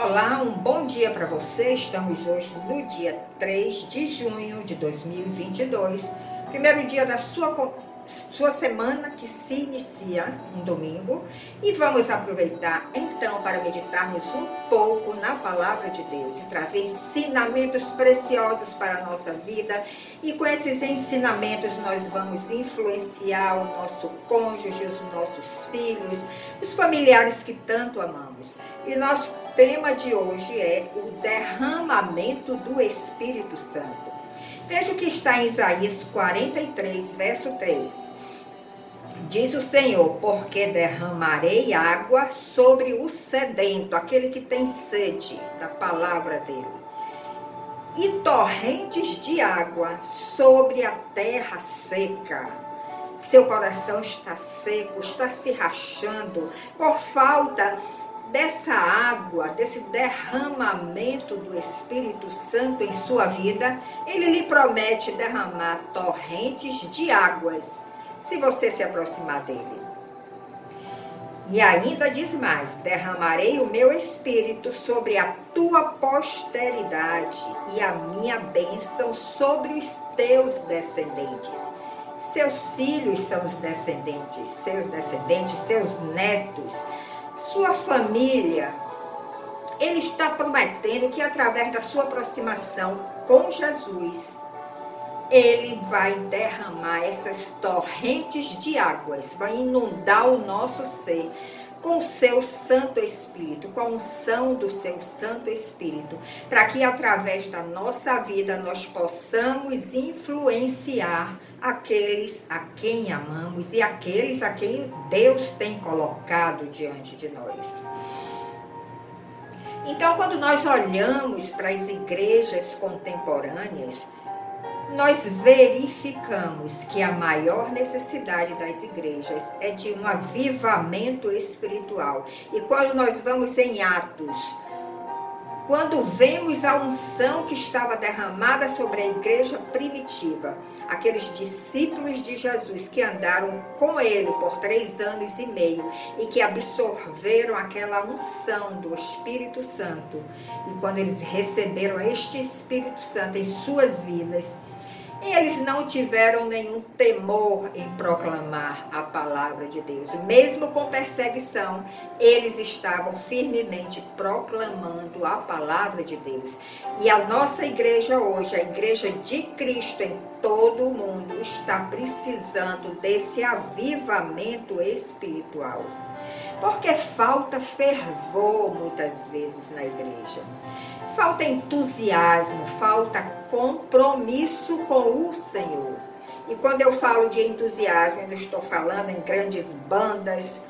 Olá, um bom dia para você. Estamos hoje no dia 3 de junho de 2022, primeiro dia da sua sua semana que se inicia um domingo e vamos aproveitar então para meditarmos um pouco na palavra de Deus e trazer ensinamentos preciosos para a nossa vida e com esses ensinamentos nós vamos influenciar o nosso cônjuge, os nossos filhos, os familiares que tanto amamos. E nosso tema de hoje é o derramamento do Espírito Santo. Veja o que está em Isaías 43, verso 3. Diz o Senhor: Porque derramarei água sobre o sedento, aquele que tem sede da palavra dele, e torrentes de água sobre a terra seca. Seu coração está seco, está se rachando por falta dessa água, desse derramamento do Espírito Santo em sua vida, ele lhe promete derramar torrentes de águas, se você se aproximar dele. E ainda diz mais: derramarei o meu espírito sobre a tua posteridade e a minha bênção sobre os teus descendentes. Seus filhos são os descendentes, seus descendentes, seus netos sua família, ele está prometendo que através da sua aproximação com Jesus, ele vai derramar essas torrentes de águas, vai inundar o nosso ser com o seu Santo Espírito, com a unção do seu Santo Espírito, para que através da nossa vida nós possamos influenciar aqueles a quem amamos e aqueles a quem Deus tem colocado diante de nós. Então, quando nós olhamos para as igrejas contemporâneas, nós verificamos que a maior necessidade das igrejas é de um avivamento espiritual. E quando nós vamos em Atos quando vemos a unção que estava derramada sobre a igreja primitiva, aqueles discípulos de Jesus que andaram com ele por três anos e meio e que absorveram aquela unção do Espírito Santo, e quando eles receberam este Espírito Santo em suas vidas, eles não tiveram nenhum temor em proclamar a palavra de Deus. Mesmo com perseguição, eles estavam firmemente proclamando a palavra de Deus. E a nossa igreja hoje, a igreja de Cristo em todo o mundo, está precisando desse avivamento espiritual. Porque falta fervor muitas vezes na igreja. Falta entusiasmo, falta compromisso com o Senhor. E quando eu falo de entusiasmo, eu estou falando em grandes bandas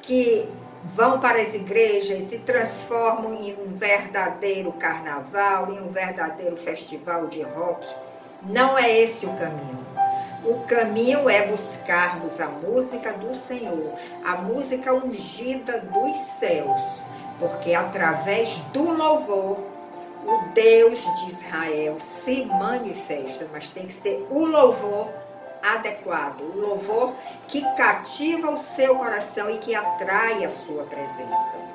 que vão para as igrejas e transformam em um verdadeiro carnaval, em um verdadeiro festival de rock. Não é esse o caminho. O caminho é buscarmos a música do Senhor, a música ungida dos céus, porque através do louvor o Deus de Israel se manifesta, mas tem que ser o louvor adequado, o louvor que cativa o seu coração e que atrai a sua presença.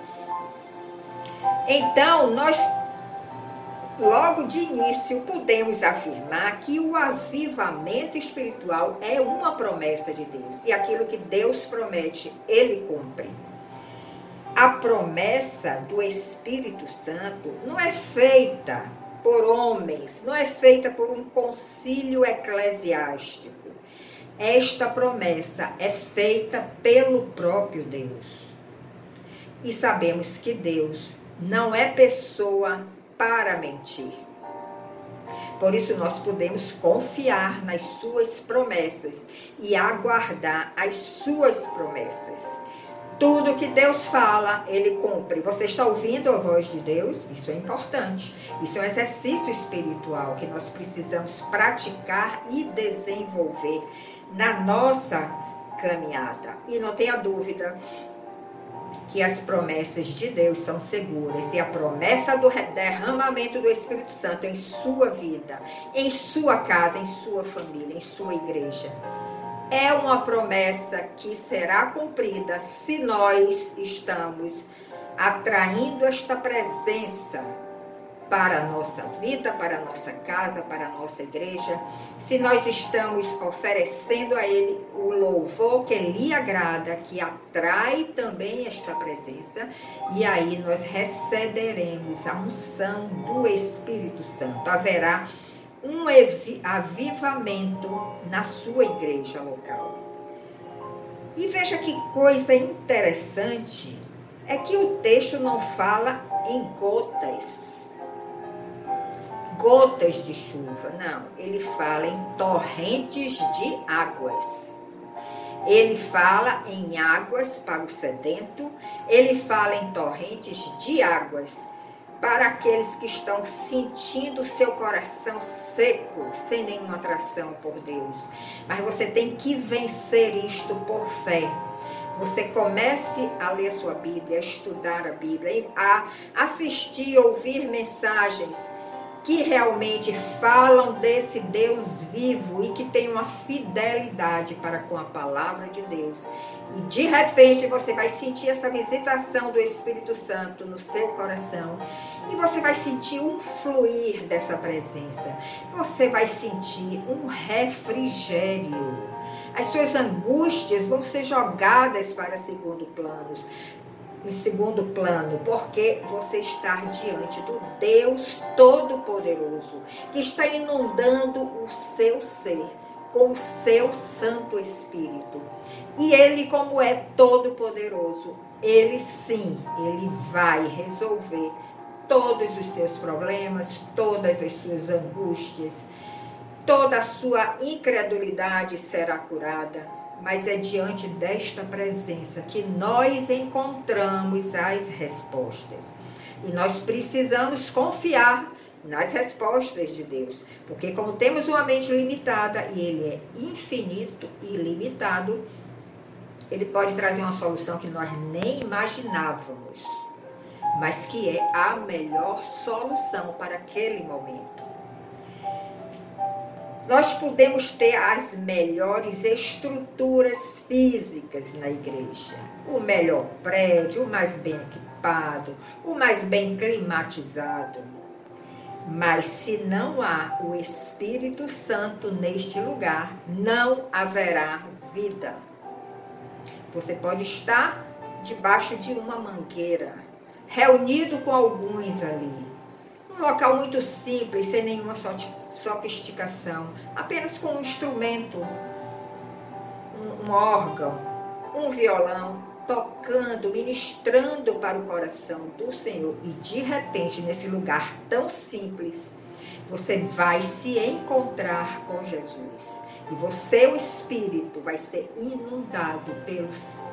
Então, nós logo de início podemos afirmar que o avivamento espiritual é uma promessa de Deus e aquilo que Deus promete, ele cumpre a promessa do Espírito Santo não é feita por homens, não é feita por um concílio eclesiástico. Esta promessa é feita pelo próprio Deus. E sabemos que Deus não é pessoa para mentir. Por isso, nós podemos confiar nas Suas promessas e aguardar as Suas promessas. Tudo que Deus fala, ele cumpre. Você está ouvindo a voz de Deus? Isso é importante. Isso é um exercício espiritual que nós precisamos praticar e desenvolver na nossa caminhada. E não tenha dúvida que as promessas de Deus são seguras e a promessa do derramamento do Espírito Santo em sua vida, em sua casa, em sua família, em sua igreja é uma promessa que será cumprida se nós estamos atraindo esta presença para a nossa vida, para a nossa casa, para a nossa igreja, se nós estamos oferecendo a Ele o louvor que lhe agrada, que atrai também esta presença, e aí nós receberemos a unção do Espírito Santo. Haverá um avivamento na sua igreja local. E veja que coisa interessante é que o texto não fala em gotas gotas de chuva, não. Ele fala em torrentes de águas. Ele fala em águas para o sedento, ele fala em torrentes de águas para aqueles que estão sentindo seu coração seco, sem nenhuma atração por Deus. Mas você tem que vencer isto por fé. Você comece a ler sua Bíblia, a estudar a Bíblia, a assistir, ouvir mensagens que realmente falam desse Deus vivo e que tem uma fidelidade para com a palavra de Deus. E de repente você vai sentir essa visitação do Espírito Santo no seu coração e você vai sentir um fluir dessa presença. Você vai sentir um refrigério. As suas angústias vão ser jogadas para segundo plano em segundo plano, porque você está diante do Deus Todo-Poderoso, que está inundando o seu ser com o seu Santo Espírito. E ele, como é todo-poderoso, ele sim, ele vai resolver todos os seus problemas, todas as suas angústias, toda a sua incredulidade será curada mas é diante desta presença que nós encontramos as respostas. E nós precisamos confiar nas respostas de Deus, porque como temos uma mente limitada e ele é infinito e limitado, ele pode trazer uma solução que nós nem imaginávamos, mas que é a melhor solução para aquele momento. Nós podemos ter as melhores estruturas físicas na igreja, o melhor prédio, o mais bem equipado, o mais bem climatizado. Mas se não há o Espírito Santo neste lugar, não haverá vida. Você pode estar debaixo de uma mangueira, reunido com alguns ali. Um local muito simples, sem nenhuma sofisticação, apenas com um instrumento, um, um órgão, um violão, tocando, ministrando para o coração do Senhor. E de repente, nesse lugar tão simples, você vai se encontrar com Jesus. E você, o Espírito, vai ser inundado pelo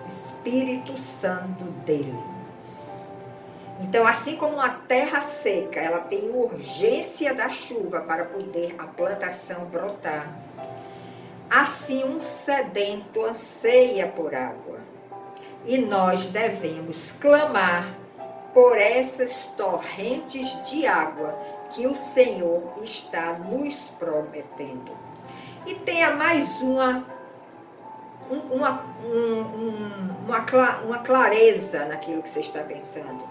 Espírito Santo dele. Então, assim como a terra seca, ela tem urgência da chuva para poder a plantação brotar, assim um sedento anseia por água. E nós devemos clamar por essas torrentes de água que o Senhor está nos prometendo. E tenha mais uma uma, um, uma, uma clareza naquilo que você está pensando.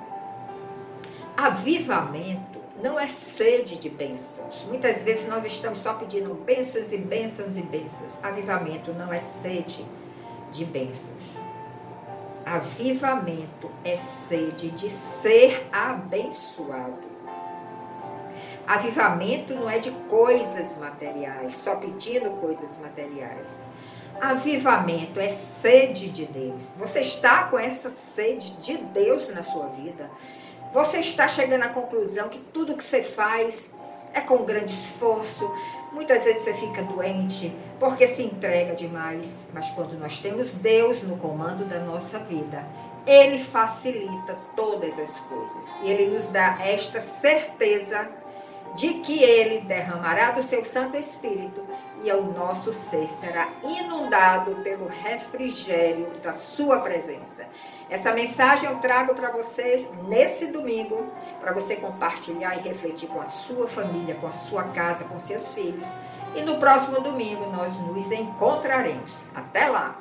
Avivamento não é sede de bênçãos. Muitas vezes nós estamos só pedindo bênçãos e bênçãos e bênçãos. Avivamento não é sede de bênçãos. Avivamento é sede de ser abençoado. Avivamento não é de coisas materiais, só pedindo coisas materiais. Avivamento é sede de Deus. Você está com essa sede de Deus na sua vida. Você está chegando à conclusão que tudo que você faz é com grande esforço. Muitas vezes você fica doente porque se entrega demais. Mas quando nós temos Deus no comando da nossa vida, Ele facilita todas as coisas. E Ele nos dá esta certeza de que Ele derramará do seu Santo Espírito e o nosso ser será inundado pelo refrigério da Sua presença. Essa mensagem eu trago para você nesse domingo, para você compartilhar e refletir com a sua família, com a sua casa, com seus filhos. E no próximo domingo nós nos encontraremos. Até lá!